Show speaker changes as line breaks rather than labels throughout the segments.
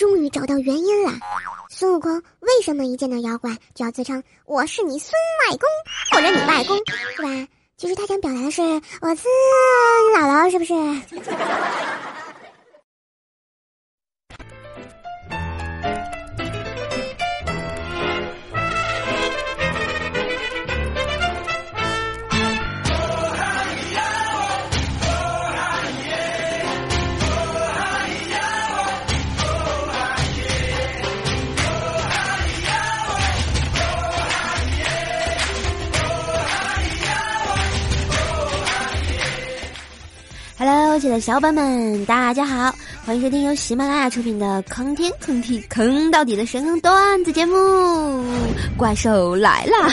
终于找到原因了。孙悟空为什么一见到妖怪就要自称我是你孙外公或者你外公，是吧？其实他想表达的是我是姥姥，是不是
？Hello，亲爱的小伙伴们，大家好，欢迎收听由喜马拉雅出品的坑天坑地坑到底的神坑段子节目《怪兽来啦》。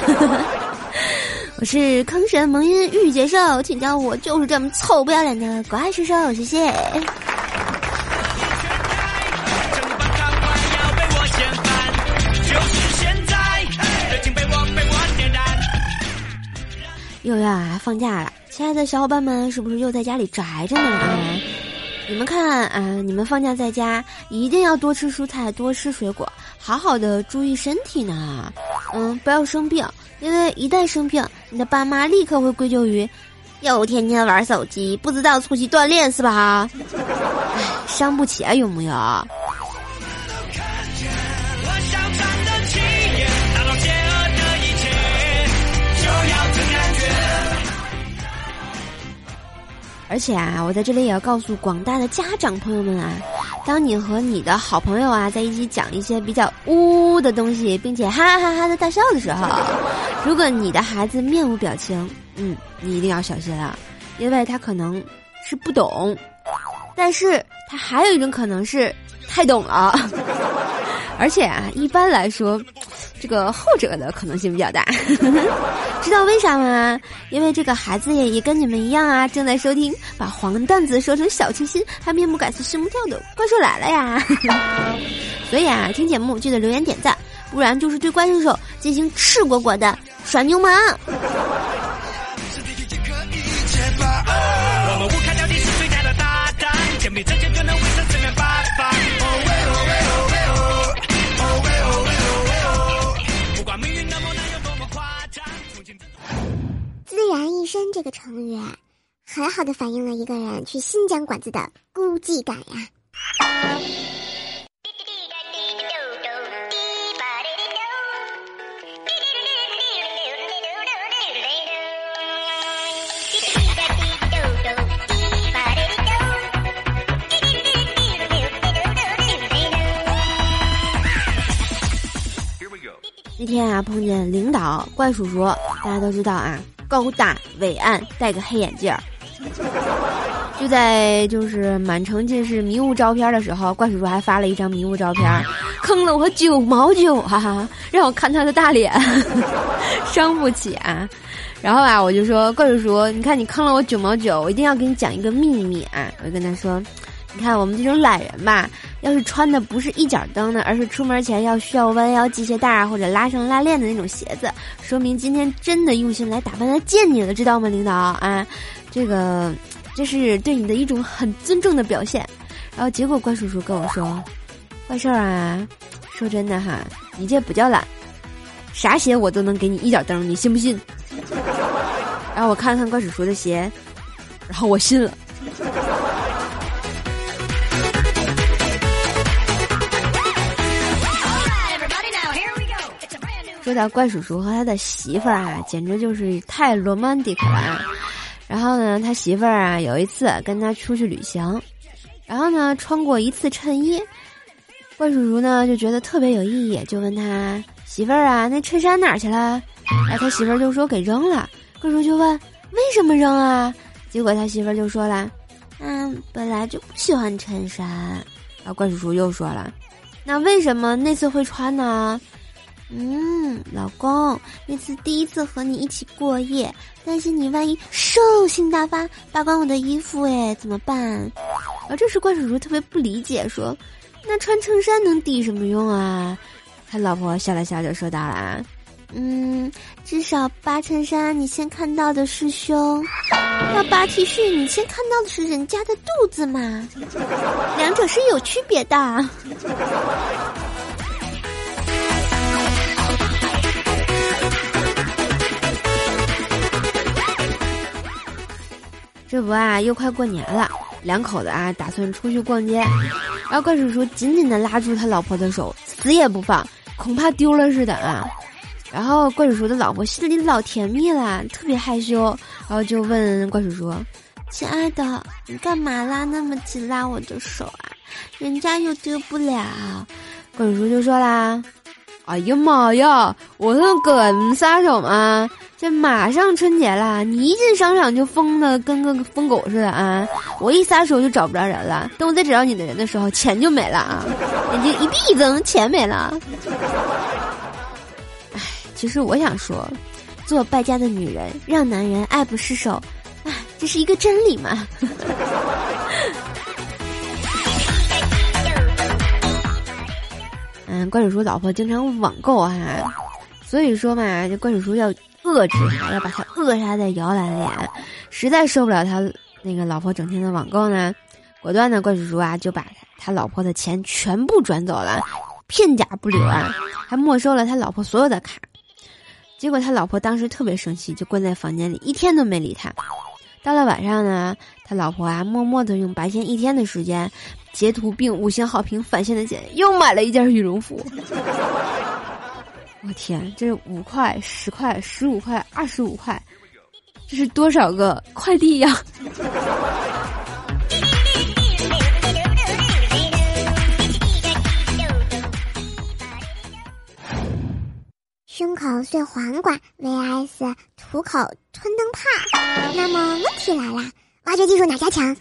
我是坑神萌音御姐兽，请叫我就是这么臭不要脸的怪兽兽，谢谢。又要放假了。亲爱的小伙伴们，是不是又在家里宅着呢？啊，你们看啊，你们放假在家一定要多吃蔬菜，多吃水果，好好的注意身体呢。嗯，不要生病，因为一旦生病，你的爸妈立刻会归咎于又天天玩手机，不知道出去锻炼是吧？唉，伤不起啊，有木有？而且啊，我在这里也要告诉广大的家长朋友们啊，当你和你的好朋友啊在一起讲一些比较呜呜的东西，并且哈哈哈的大笑的时候，如果你的孩子面无表情，嗯，你一定要小心了，因为他可能是不懂，但是他还有一种可能是太懂了，而且啊，一般来说。这个后者的可能性比较大，知道为啥吗？因为这个孩子也也跟你们一样啊，正在收听把黄段子说成小清新，还面不改色心不跳的怪兽来了呀！所以啊，听节目记得留言点赞，不然就是对怪兽手进行赤果果的耍流氓。
个成语，很好的反映了一个人去新疆馆子的孤寂感呀。
那天啊，碰见领导怪叔叔，大家都知道啊。高大伟岸，戴个黑眼镜儿，就在就是满城尽是迷雾照片的时候，怪叔叔还发了一张迷雾照片，坑了我九毛九啊！让我看他的大脸，伤不起啊！然后啊，我就说怪叔叔，你看你坑了我九毛九，我一定要给你讲一个秘密啊！我就跟他说。你看我们这种懒人吧，要是穿的不是一脚蹬的，而是出门前要需要弯腰系鞋带啊，或者拉上拉链的那种鞋子，说明今天真的用心来打扮来见你了，知道吗，领导啊？这个这是对你的一种很尊重的表现。然后结果怪叔叔跟我说：“怪事儿啊，说真的哈，你这不叫懒，啥鞋我都能给你一脚蹬，你信不信？” 然后我看了看怪叔叔的鞋，然后我信了。说到怪叔叔和他的媳妇儿啊，简直就是太罗曼蒂克了。然后呢，他媳妇儿啊有一次跟他出去旅行，然后呢穿过一次衬衣，怪叔叔呢就觉得特别有意义，就问他媳妇儿啊，那衬衫哪去了？然后他媳妇儿就说给扔了。怪叔就问为什么扔啊？结果他媳妇儿就说了，嗯，本来就不喜欢衬衫。然后怪叔叔又说了，那为什么那次会穿呢？嗯，老公，那次第一次和你一起过夜，担心你万一兽性大发，扒光我的衣服，哎，怎么办？而这时怪叔叔特别不理解，说：“那穿衬衫能抵什么用啊？”他老婆笑了笑就说道了：“嗯，至少扒衬衫，你先看到的是胸；要扒 T 恤，你先看到的是人家的肚子嘛，两者是有区别的。”这不啊，又快过年了，两口子啊打算出去逛街，然后怪叔叔紧紧的拉住他老婆的手，死也不放，恐怕丢了似的啊。然后怪叔叔的老婆心里老甜蜜了，特别害羞，然后就问怪叔叔：“亲爱的，你干嘛拉？那么紧拉我的手啊？人家又丢不了。”怪叔叔就说啦：“哎呀妈呀，我能跟撒手吗？”这马上春节了，你一进商场就疯的跟个疯狗似的啊！我一撒手就找不着人了，等我再找到你的人的时候，钱就没了啊！眼睛一闭一睁，钱没了。唉，其实我想说，做败家的女人让男人爱不释手，唉，这是一个真理嘛。嗯，关叔叔老婆经常网购啊，所以说嘛，这关叔叔要。遏制他，要把他扼杀在摇篮里。实在受不了他那个老婆整天的网购呢，果断的怪叔叔啊就把他老婆的钱全部转走了，片甲不留啊，还没收了他老婆所有的卡。结果他老婆当时特别生气，就关在房间里一天都没理他。到了晚上呢，他老婆啊默默的用白天一天的时间截图并五星好评返现的钱，又买了一件羽绒服。我天，这五块、十块、十五块、二十五块，这是多少个快递呀？
胸口碎黄瓜 vs 土口吞灯泡，那么问题来了，挖掘技术哪家强？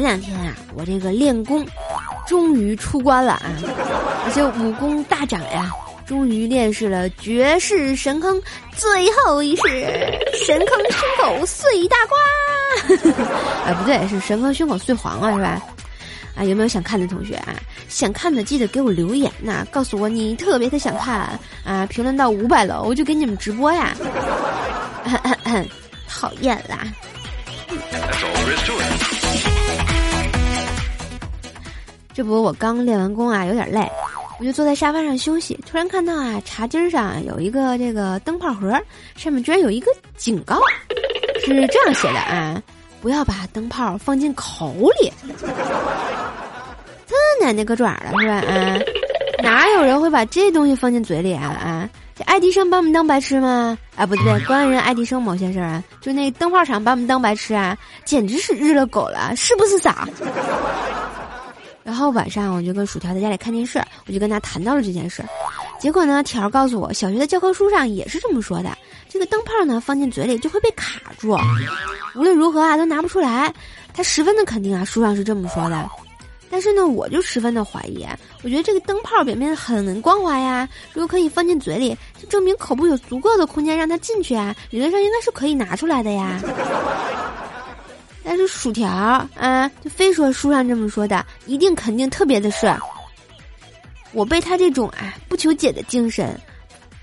前两天啊，我这个练功终于出关了啊，而且武功大涨呀，终于练识了绝世神坑最后一式神坑胸口碎大瓜。啊，不对，是神坑胸口碎黄瓜是吧？啊，有没有想看的同学啊？想看的记得给我留言呐，告诉我你特别的想看啊，评论到五百了，我就给你们直播呀。讨厌啦。这不，我刚练完功啊，有点累，我就坐在沙发上休息。突然看到啊，茶几上有一个这个灯泡盒，上面居然有一个警告，是这样写的啊：不要把灯泡放进口里。这奶奶个爪了是吧？啊，哪有人会把这东西放进嘴里啊？啊，这爱迪生把我们当白痴吗？啊，不对，关人爱迪生某些事儿啊，就那灯泡厂把我们当白痴啊，简直是日了狗了，是不是傻？然后晚上我就跟薯条在家里看电视，我就跟他谈到了这件事。结果呢，条告诉我，小学的教科书上也是这么说的。这个灯泡呢，放进嘴里就会被卡住，无论如何啊都拿不出来。他十分的肯定啊，书上是这么说的。但是呢，我就十分的怀疑。我觉得这个灯泡表面很光滑呀，如果可以放进嘴里，就证明口部有足够的空间让它进去啊，理论上应该是可以拿出来的呀。但是薯条啊，就非说书上这么说的，一定肯定特别的帅，我被他这种啊不求解的精神、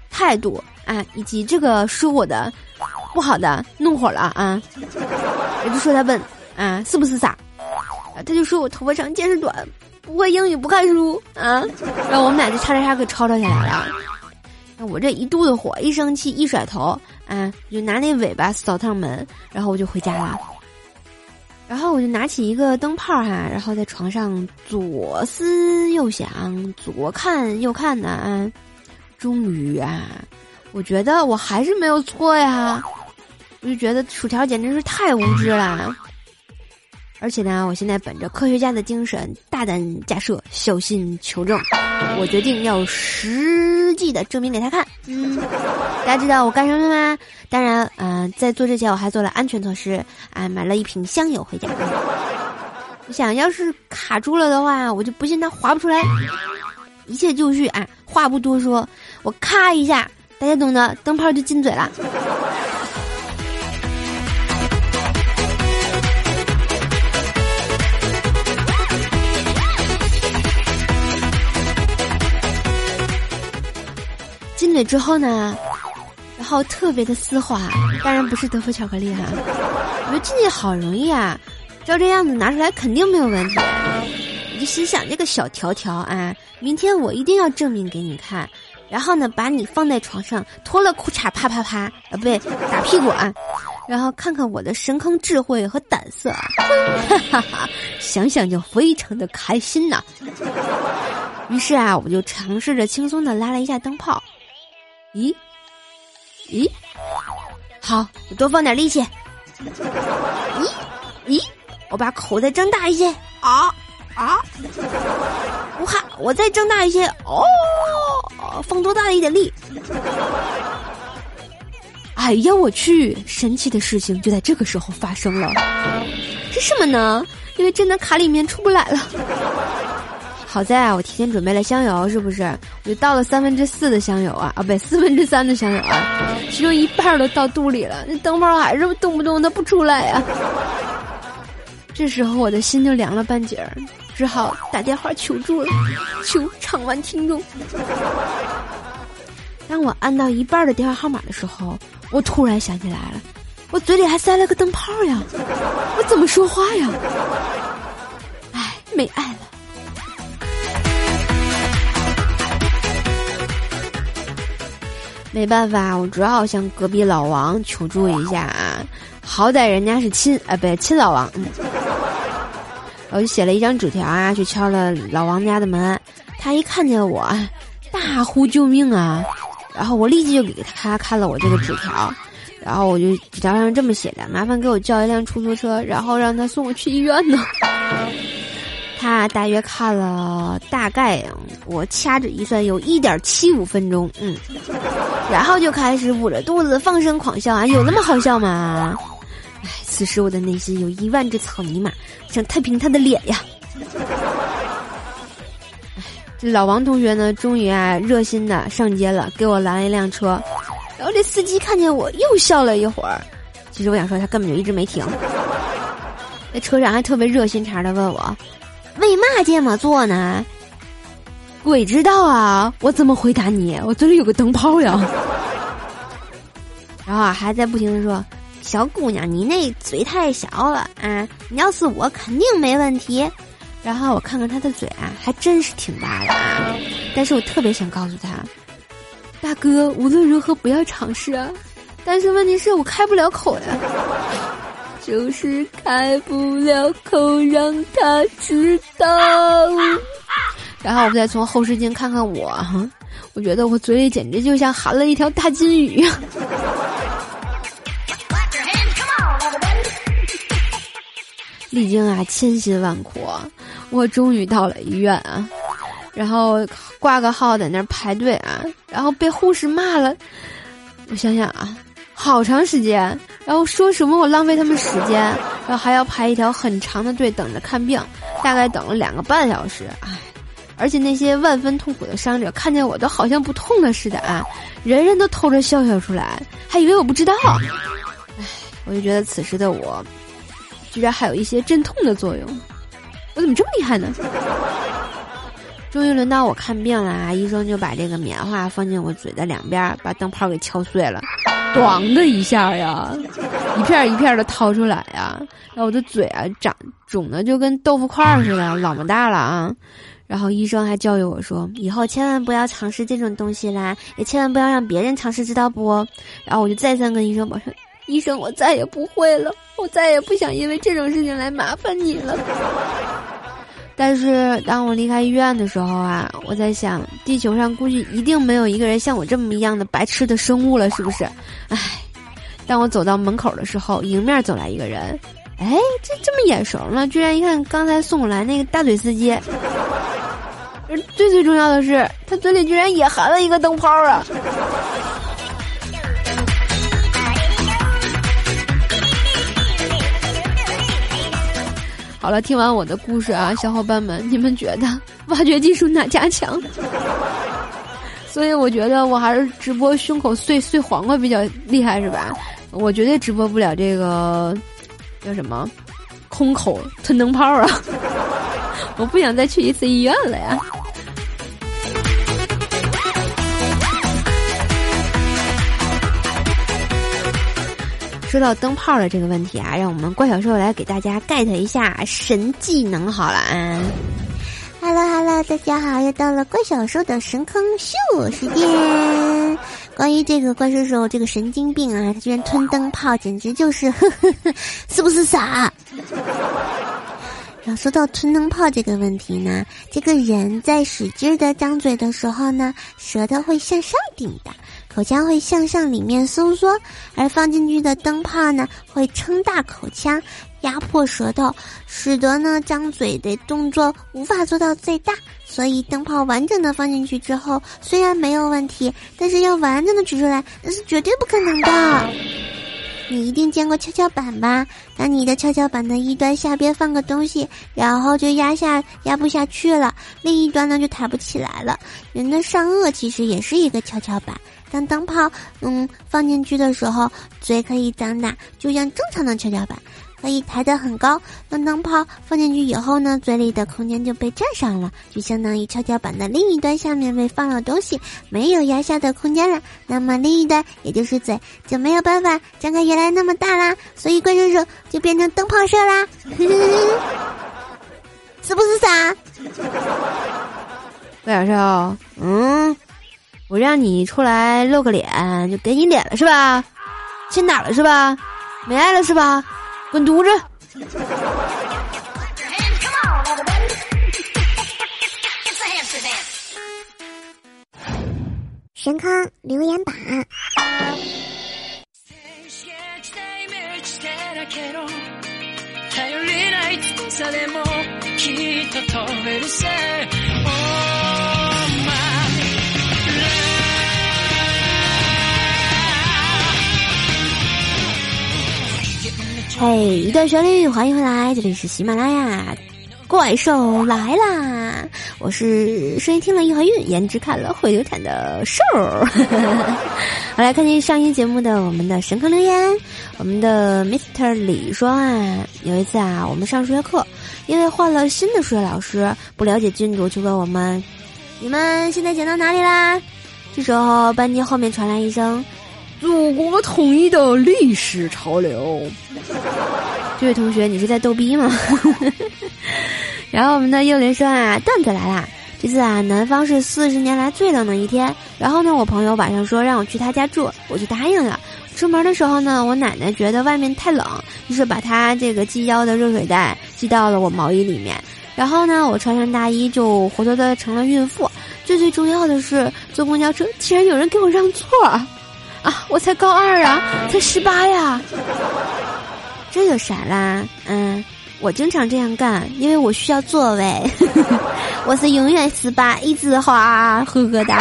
态度啊，以及这个说我的不好的弄火了啊！我就说他笨啊，是不是傻？他就说我头发长见识短，不会英语不看书啊！然后我们俩就叉叉叉给吵吵起来了。我这一肚子火，一生气一甩头啊，就拿那尾巴扫趟门，然后我就回家了。然后我就拿起一个灯泡哈，然后在床上左思右想，左看右看的啊，终于啊，我觉得我还是没有错呀，我就觉得薯条简直是太无知了。而且呢，我现在本着科学家的精神，大胆假设，小心求证，我决定要实际的证明给他看。嗯，大家知道我干什么吗？当然，嗯，在做之前我还做了安全措施，啊，买了一瓶香油回家。我想要是卡住了的话，我就不信它滑不出来。一切就绪啊，话不多说，我咔一下，大家懂得，灯泡就进嘴了。嘴之后呢，然后特别的丝滑，当然不是德芙巧克力哈。我觉得这好容易啊，照这样子拿出来肯定没有问题。我就心想，这个小条条啊，明天我一定要证明给你看。然后呢，把你放在床上，脱了裤衩，啪啪啪，啊，不对，打屁股啊。然后看看我的深坑智慧和胆色，哈哈哈，想想就非常的开心呐。于是啊，我就尝试着轻松的拉了一下灯泡，咦，咦，好，我多放点力气，咦，咦，我把口再睁大一些，啊？啊，不怕，我再睁大一些，哦，放多大一点力。哎呀，我去！神奇的事情就在这个时候发生了，是什么呢？因为真的卡里面出不来了。好在啊，我提前准备了香油，是不是？我就倒了三分之四的香油啊，啊，不对，四分之三的香油啊，其中一半都到肚里了，那灯泡还是动不动它不出来呀。这时候我的心就凉了半截儿，只好打电话求助了，求场外听众。当我按到一半的电话号码的时候。我突然想起来了，我嘴里还塞了个灯泡呀，我怎么说话呀？唉，没爱了。没办法，我只好向隔壁老王求助一下啊，好歹人家是亲，啊，不对，亲老王。我就写了一张纸条啊，去敲了老王家的门。他一看见我，大呼救命啊！然后我立即就给他看了我这个纸条，然后我就纸条上这么写的：麻烦给我叫一辆出租车，然后让他送我去医院呢。他大约看了大概我掐指一算有一点七五分钟，嗯，然后就开始捂着肚子放声狂笑啊！有那么好笑吗？哎，此时我的内心有一万只草泥马想太平他的脸呀。这老王同学呢，终于啊热心的上街了，给我拦了一辆车。然后这司机看见我又笑了一会儿。其实我想说，他根本就一直没停。那车长还特别热心肠的问我：“为嘛这么做呢？”鬼知道啊！我怎么回答你？我嘴里有个灯泡呀。然后啊，还在不停的说：“小姑娘，你那嘴太小了啊！你要是我，肯定没问题。”然后我看看他的嘴啊，还真是挺大的啊！但是我特别想告诉他，大哥，无论如何不要尝试啊！但是问题是我开不了口呀，就是开不了口让他知道。然后我们再从后视镜看看我哈，我觉得我嘴里简直就像含了一条大金鱼。历经啊千辛万苦。我终于到了医院啊，然后挂个号在那儿排队啊，然后被护士骂了。我想想啊，好长时间，然后说什么我浪费他们时间，然后还要排一条很长的队等着看病，大概等了两个半小时。唉，而且那些万分痛苦的伤者看见我都好像不痛了似的啊，人人都偷着笑笑出来，还以为我不知道。唉，我就觉得此时的我，居然还有一些镇痛的作用。我怎么这么厉害呢？终于轮到我看病了啊！医生就把这个棉花放进我嘴的两边，把灯泡给敲碎了，咣的一下呀，一片一片的掏出来呀。然后我的嘴啊，长肿的就跟豆腐块似的，老么大了啊！然后医生还教育我说，以后千万不要尝试这种东西啦，也千万不要让别人尝试，知道不？然后我就再三跟医生保证，医生，我再也不会了，我再也不想因为这种事情来麻烦你了。但是当我离开医院的时候啊，我在想，地球上估计一定没有一个人像我这么一样的白痴的生物了，是不是？唉，当我走到门口的时候，迎面走来一个人，哎，这这么眼熟呢？居然一看刚才送我来那个大嘴司机，最最重要的是，他嘴里居然也含了一个灯泡啊！好了，听完我的故事啊，小伙伴们，你们觉得 挖掘技术哪家强？所以我觉得我还是直播胸口碎碎黄瓜比较厉害，是吧？我绝对直播不了这个叫什么空口吞灯泡啊！我不想再去一次医院了呀。说到灯泡的这个问题啊，让我们怪小兽来给大家 get 一下神技能好了啊。
Hello Hello，大家好，又到了怪小兽的神坑秀时间。关于这个怪兽兽这个神经病啊，他居然吞灯泡，简直就是 呵呵呵，是不是傻？然后说到吞灯泡这个问题呢，这个人在使劲的张嘴的时候呢，舌头会向上顶的。口腔会向上里面收缩，而放进去的灯泡呢会撑大口腔，压迫舌头，使得呢张嘴的动作无法做到最大。所以灯泡完整的放进去之后，虽然没有问题，但是要完整的取出来，那是绝对不可能的。你一定见过跷跷板吧？当你的跷跷板的一端下边放个东西，然后就压下压不下去了，另一端呢就抬不起来了。人的上颚其实也是一个跷跷板。当灯泡嗯放进去的时候，嘴可以张大，就像正常的跷跷板，可以抬得很高。当灯泡放进去以后呢，嘴里的空间就被占上了，就相当于跷跷板的另一端下面被放了东西，没有压下的空间了。那么另一端也就是嘴就没有办法张开原来那么大啦，所以怪兽兽就变成灯泡社啦，是不是傻？
怪小兽，嗯。我让你出来露个脸，就给你脸了是吧？欠打了是吧？没爱了是吧？滚犊子！
神坑留言板。
嘿，一段旋律，欢迎回来，这里是喜马拉雅，怪兽来啦！我是声音听了一怀孕，颜值看了会流产的兽。好来看见上一节目的我们的神坑留言，我们的 Mr 李说啊，有一次啊，我们上数学课，因为换了新的数学老师，不了解进度，就问我们，你们现在讲到哪里啦？这时候班级后面传来一声。祖国统一的历史潮流，这位同学，你是在逗逼吗？然后我们的幼林说啊，段子来啦！这次啊，南方是四十年来最冷的一天。然后呢，我朋友晚上说让我去他家住，我就答应了。出门的时候呢，我奶奶觉得外面太冷，于是把她这个系腰的热水袋系到了我毛衣里面。然后呢，我穿上大衣就活脱脱成了孕妇。最最重要的是，坐公交车竟然有人给我让座。啊，我才高二啊，才十八呀，这有啥啦？嗯，我经常这样干，因为我需要座位。我是永远十八，一枝花，呵呵哒。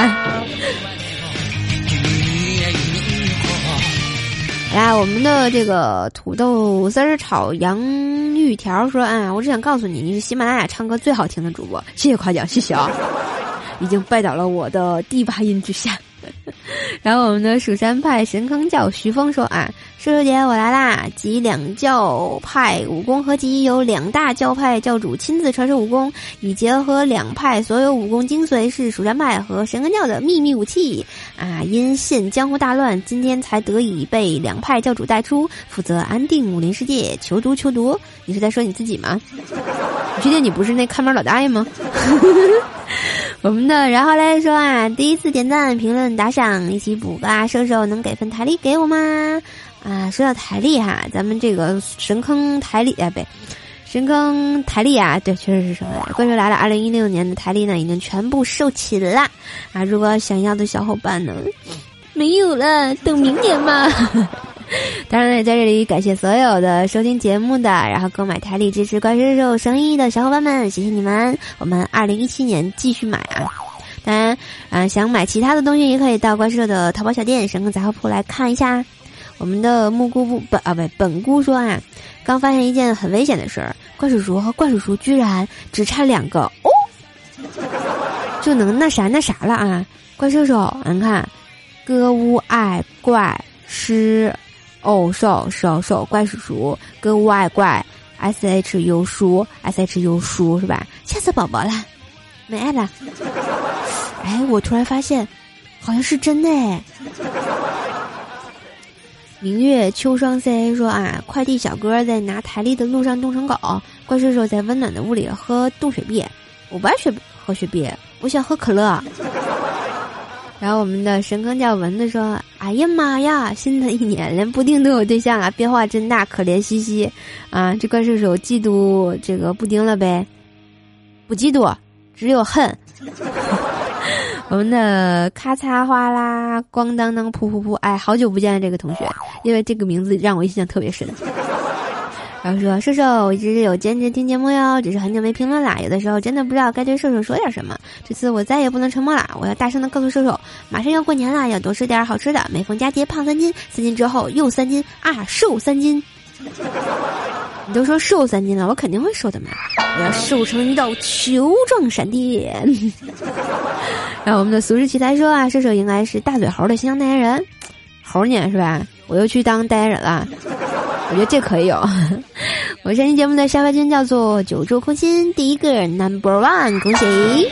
来，我们的这个土豆丝儿炒洋芋条说啊，我只想告诉你，你是喜马拉雅唱歌最好听的主播，谢谢夸奖，谢谢啊，已经拜倒了我的第八音之下。然后我们的蜀山派神坑教徐峰说啊，叔叔姐我来啦！集两教派武功合集，由两大教派教主亲自传授武功，以结合两派所有武功精髓，是蜀山派和神坑教的秘密武器啊！因现江湖大乱，今天才得以被两派教主带出，负责安定武林世界，求毒求毒。你是在说你自己吗？你确定你不是那看门老大爷吗？我们的然后来说啊，第一次点赞、评论、打赏，一起补个啊，瘦瘦能给份台历给我吗？啊，说到台历哈，咱们这个神坑台历啊，不对，神坑台历啊，对，确实是说的。怪兽来了，二零一六年的台历呢，已经全部售罄了啊！如果想要的小伙伴呢，没有了，等明年嘛。当然，也在这里感谢所有的收听节目的，然后购买台历支持怪兽兽生意的小伙伴们，谢谢你们！我们二零一七年继续买啊！当然，啊，想买其他的东西也可以到怪兽的淘宝小店神坑杂货铺来看一下。我们的木姑不本啊不本姑说啊，刚发现一件很危险的事儿，怪叔叔和怪叔叔居然只差两个哦，就能那啥那啥了啊！怪兽兽，你看，歌屋爱怪师。哦，瘦瘦瘦，怪叔叔，跟外怪，S H U 叔，S H U 叔是吧？吓死宝宝了，没爱了。哎，我突然发现，好像是真的哎。明月秋霜 C A 说啊，快递小哥在拿台历的路上冻成狗，怪叔叔在温暖的屋里喝冻雪碧。我不爱雪喝雪碧，我想喝可乐。然后我们的神坑叫蚊子说：“哎呀妈呀，新的一年连布丁都有对象了，变化真大，可怜兮兮啊！这怪兽手嫉妒这个布丁了呗？不嫉妒，只有恨。”我们的咔嚓哗啦，咣当当，噗噗噗！哎，好久不见这个同学，因为这个名字让我印象特别深。然后说：“瘦瘦，我一直有坚持听节目哟，只是很久没评论啦。有的时候真的不知道该对瘦瘦说点什么。这次我再也不能沉默了，我要大声的告诉瘦瘦，马上要过年了，要多吃点好吃的。每逢佳节胖三斤，三斤之后又三斤啊，瘦三斤。你都说瘦三斤了，我肯定会瘦的嘛！我要瘦成一道球状闪电。”然后我们的俗世奇才说啊，射手应该是大嘴猴的形象代言人，猴年是吧？我又去当代言人了，我觉得这可以有。我上期节目的沙发君叫做九州空心第一个 number one，恭喜！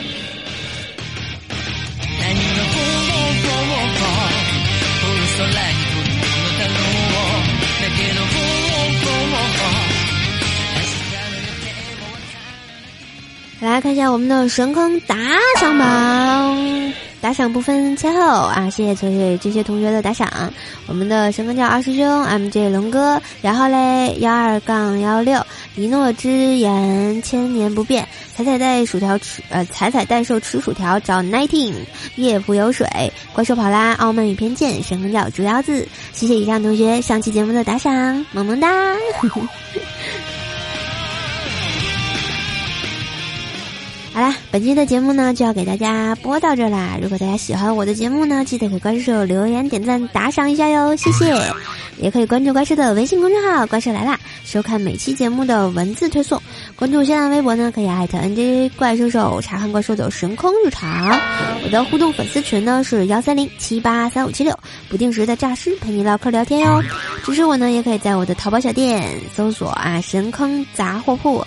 来看一下我们的神坑打赏榜，打赏不分前后啊！谢谢这些这些同学的打赏。我们的神坑叫二师兄 MJ 龙哥，然后嘞幺二杠幺六一诺之言千年不变，彩彩带薯条吃呃彩彩带兽吃薯条找 nineteen 夜蒲有水怪兽跑啦傲慢与偏见神坑叫猪腰子，谢谢以上同学上期节目的打赏，萌萌哒。好啦，本期的节目呢就要给大家播到这啦。如果大家喜欢我的节目呢，记得给怪兽留言、点赞、打赏一下哟，谢谢！也可以关注怪兽的微信公众号“怪兽来啦”，收看每期节目的文字推送。关注新浪微博呢，可以艾特 NJ 怪兽手查看怪兽的神空日常。我的互动粉丝群呢是幺三零七八三五七六，不定时的诈尸陪你唠嗑聊天哟。支持我呢，也可以在我的淘宝小店搜索啊“神坑杂货铺”。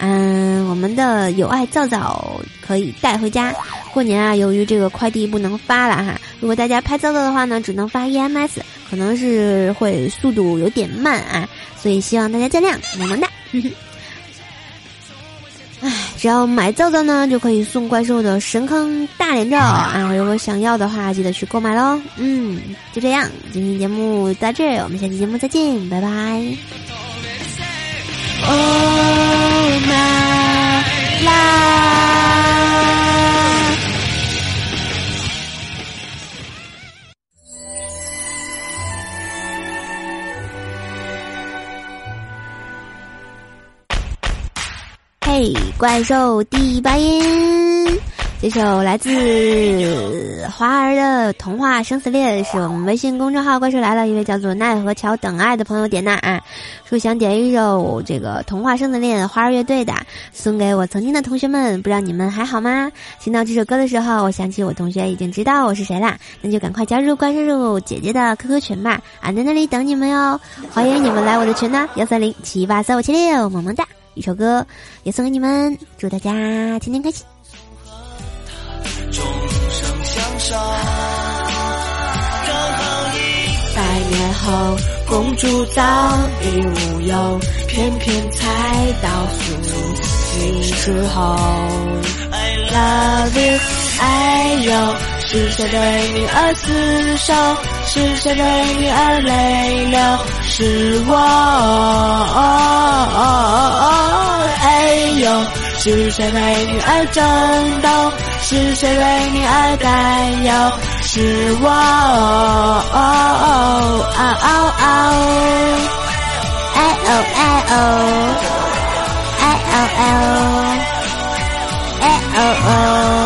嗯，我们的有爱皂皂可以带回家。过年啊，由于这个快递不能发了哈，如果大家拍皂皂的话呢，只能发 EMS，可能是会速度有点慢啊，所以希望大家见谅，么么哒。唉，只要买皂皂呢，就可以送怪兽的神坑大脸照啊！如果想要的话，记得去购买喽。嗯，就这样，今天节目到这，我们下期节目再见，拜拜。Oh 啦。嘿，怪兽第八音。这首来自华儿的童话《生死恋》是我们微信公众号“怪兽来了”一位叫做奈何桥等爱的朋友点的啊，说想点一首这个《童话生死恋》花儿乐队的，送给我曾经的同学们。不知道你们还好吗？听到这首歌的时候，我想起我同学已经知道我是谁啦，那就赶快加入怪兽姐姐的 QQ 群吧，俺在那里等你们哟，欢迎你们来我的群呢，幺三零七八三五七六，么么哒！一首歌也送给你们，祝大家天天开心。终生相守，刚好一百年后，公主早已无忧，偏偏猜到苏醒之后。I love you，哎呦，是谁对女儿厮守？是谁对女儿泪流？是我，哎呦，是谁为你而战斗？是谁为你而担忧？是我。哦哦哦哦哦哦哦哦哦哦哦哦哦哦哦。